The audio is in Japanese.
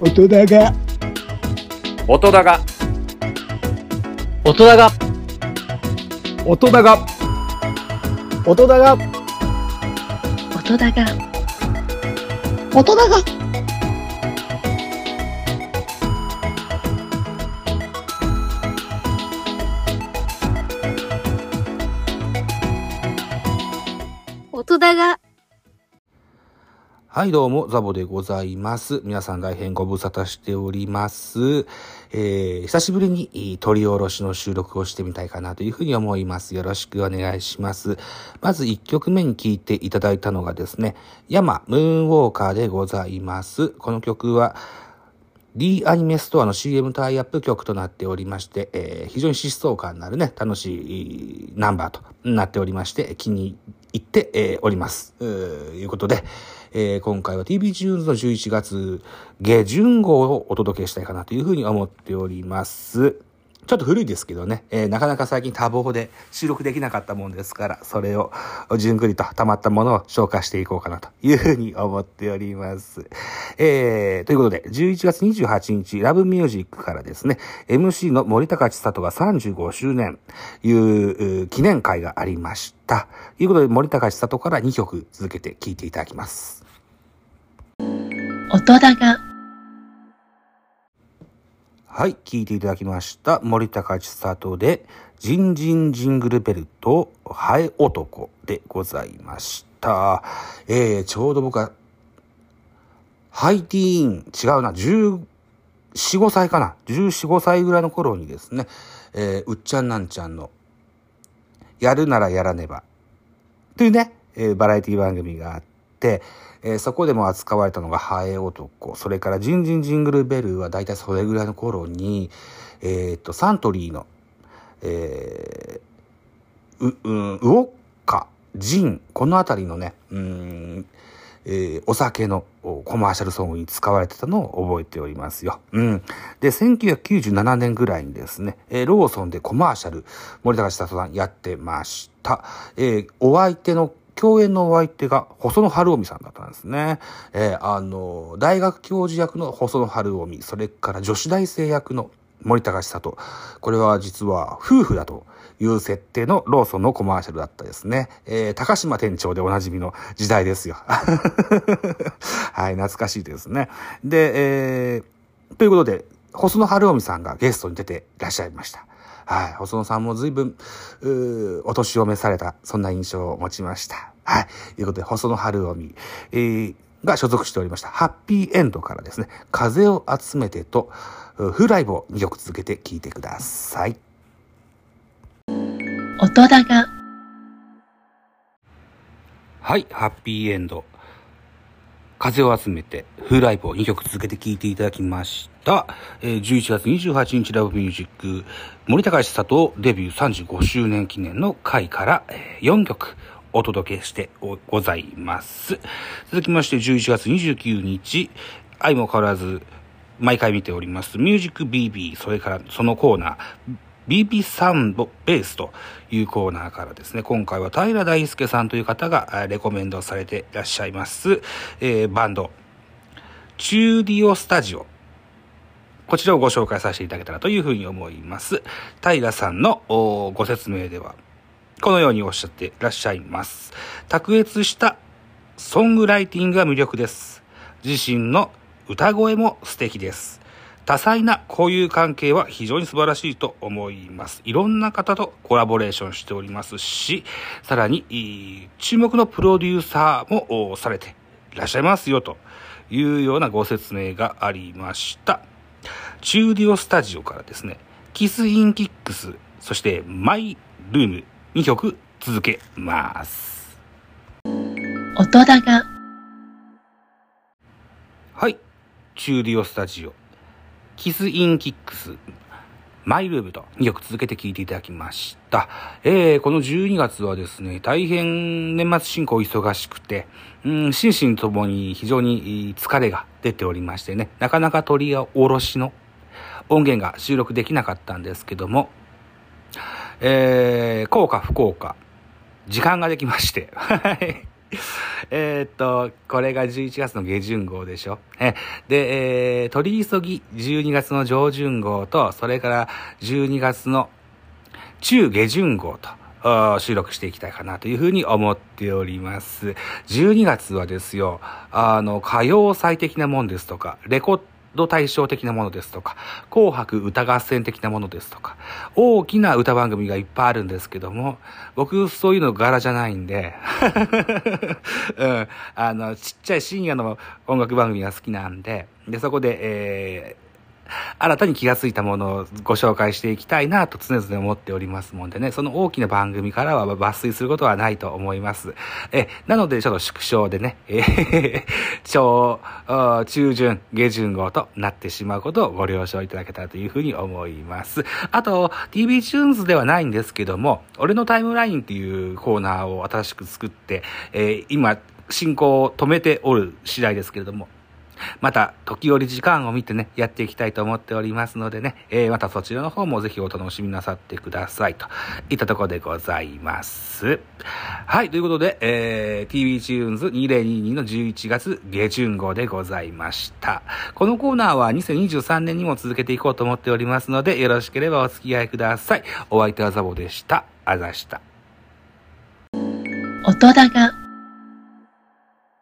音だが。音だが。音だが。音だが。音だが。音だが。音だが。音だがはい、どうも、ザボでございます。皆さん大変ご無沙汰しております。えー、久しぶりに取り下ろしの収録をしてみたいかなというふうに思います。よろしくお願いします。まず1曲目に聴いていただいたのがですね、ヤマムーンウォーカーでございます。この曲は、D アニメストアの CM タイアップ曲となっておりまして、えー非常に疾走感のあるね、楽しいナンバーとなっておりまして、気に入って、えーおります。うーいうことで、えー今回は TV チューンズの11月下旬号をお届けしたいかなというふうに思っております。ちょっと古いですけどね、えーなかなか最近多忙で収録できなかったもんですから、それをじゅんぐりと溜まったものを消化していこうかなというふうに思っております。えー、ということで、11月28日、ラブミュージックからですね、MC の森高千里が35周年いうう記念会がありました。ということで、森高千里から2曲続けて聴いていただきます。音だがはい、聴いていただきました。森高千里で、ジンジンジングルベルト、ハエ男でございました。えー、ちょうど僕は、ハイティーン、違うな、14、5歳かな。14、5歳ぐらいの頃にですね、えー、うっちゃんなんちゃんの、やるならやらねば、というね、えーバラエティ番組があって、えーそこでも扱われたのがハエ男。それからジンジンジングルベルは大体それぐらいの頃に、えっ、と、サントリーの、えーう、うん、ウォッカ、ジン、このあたりのね、うん、えーお酒のコマーシャルソングに使われてたのを覚えておりますよ。うん。で、1997年ぐらいにですね、えーローソンでコマーシャル、森高千里さんやってました。えーお相手の、共演のお相手が細野晴臣さんだったんですね。えーあの、大学教授役の細野晴臣、それから女子大生役の森高千里。これは実は夫婦だという設定のローソンのコマーシャルだったですね。えー高島店長でおなじみの時代ですよ。はい、懐かしいですね。で、えーということで、細野晴臣さんがゲストに出ていらっしゃいました。はい。細野さんも随分、うーお年を召された、そんな印象を持ちました。はい。ということで、細野晴臣、えーが所属しておりました、ハッピーエンドからですね、風を集めてと、うフライブを2曲続けて聴いてください。音だがはい、ハッピーエンド。風を集めて、フーライブを2曲続けて聴いていただきました。えー11月28日ラブミュージック、森高千里デビュー35周年記念の回から、え4曲お届けしてございます。続きまして11月29日、愛も変わらず、毎回見ております、ミュージック BB、それからそのコーナー、BB サンドベースというコーナーからですね、今回は平大輔さんという方がレコメンドされていらっしゃいます、えーバンド、チューディオスタジオ。こちらをご紹介させていただけたらというふうに思います。平さんのご説明では、このようにおっしゃっていらっしゃいます。卓越したソングライティングが魅力です。自身の歌声も素敵です。多彩な交友関係は非常に素晴らしいと思います。いろんな方とコラボレーションしておりますし、さらに、注目のプロデューサーもおされていらっしゃいますよというようなご説明がありました。チューディオスタジオからですね、キスインキックス、そしてマイルーム2曲続けます。音だがはい。チューディオスタジオ。キスインキックス。マイルームと2曲続けて聴いていただきました。えー、この12月はですね、大変年末進行忙しくて、うん、心身ともに非常に疲れが出ておりましてね、なかなか取り下ろしの音源が収録できなかったんですけども、えー、効か不幸か、時間ができまして、はい。えーっと、これが11月の下旬号でしょ？え、で、えー、取り急ぎ12月の上旬号と、それから12月の中下旬号と、収録していきたいかなというふうに思っております。12月はですよ、あの、歌謡祭的なもんですとか、レコッド対象的なものですとか、紅白歌合戦的なものですとか、大きな歌番組がいっぱいあるんですけども、僕そういうの柄じゃないんで、うん、あの、ちっちゃい深夜の音楽番組が好きなんで、で、そこで、えー新たに気がついたものをご紹介していきたいなと常々思っておりますもんでね、その大きな番組からは抜粋することはないと思います。え、なのでちょっと縮小でね、えー、超、中旬、下旬号となってしまうことをご了承いただけたらというふうに思います。あと、TV チューンズではないんですけども、俺のタイムラインっていうコーナーを新しく作って、えー今、進行を止めておる次第ですけれども、また、時折時間を見てね、やっていきたいと思っておりますのでね、えー、またそちらの方もぜひお楽しみなさってください。といったところでございます。はい、ということで、えー、TV チューンズ2022の11月下旬号でございました。このコーナーは2023年にも続けていこうと思っておりますので、よろしければお付き合いください。お相手はザボでした。あざした。音高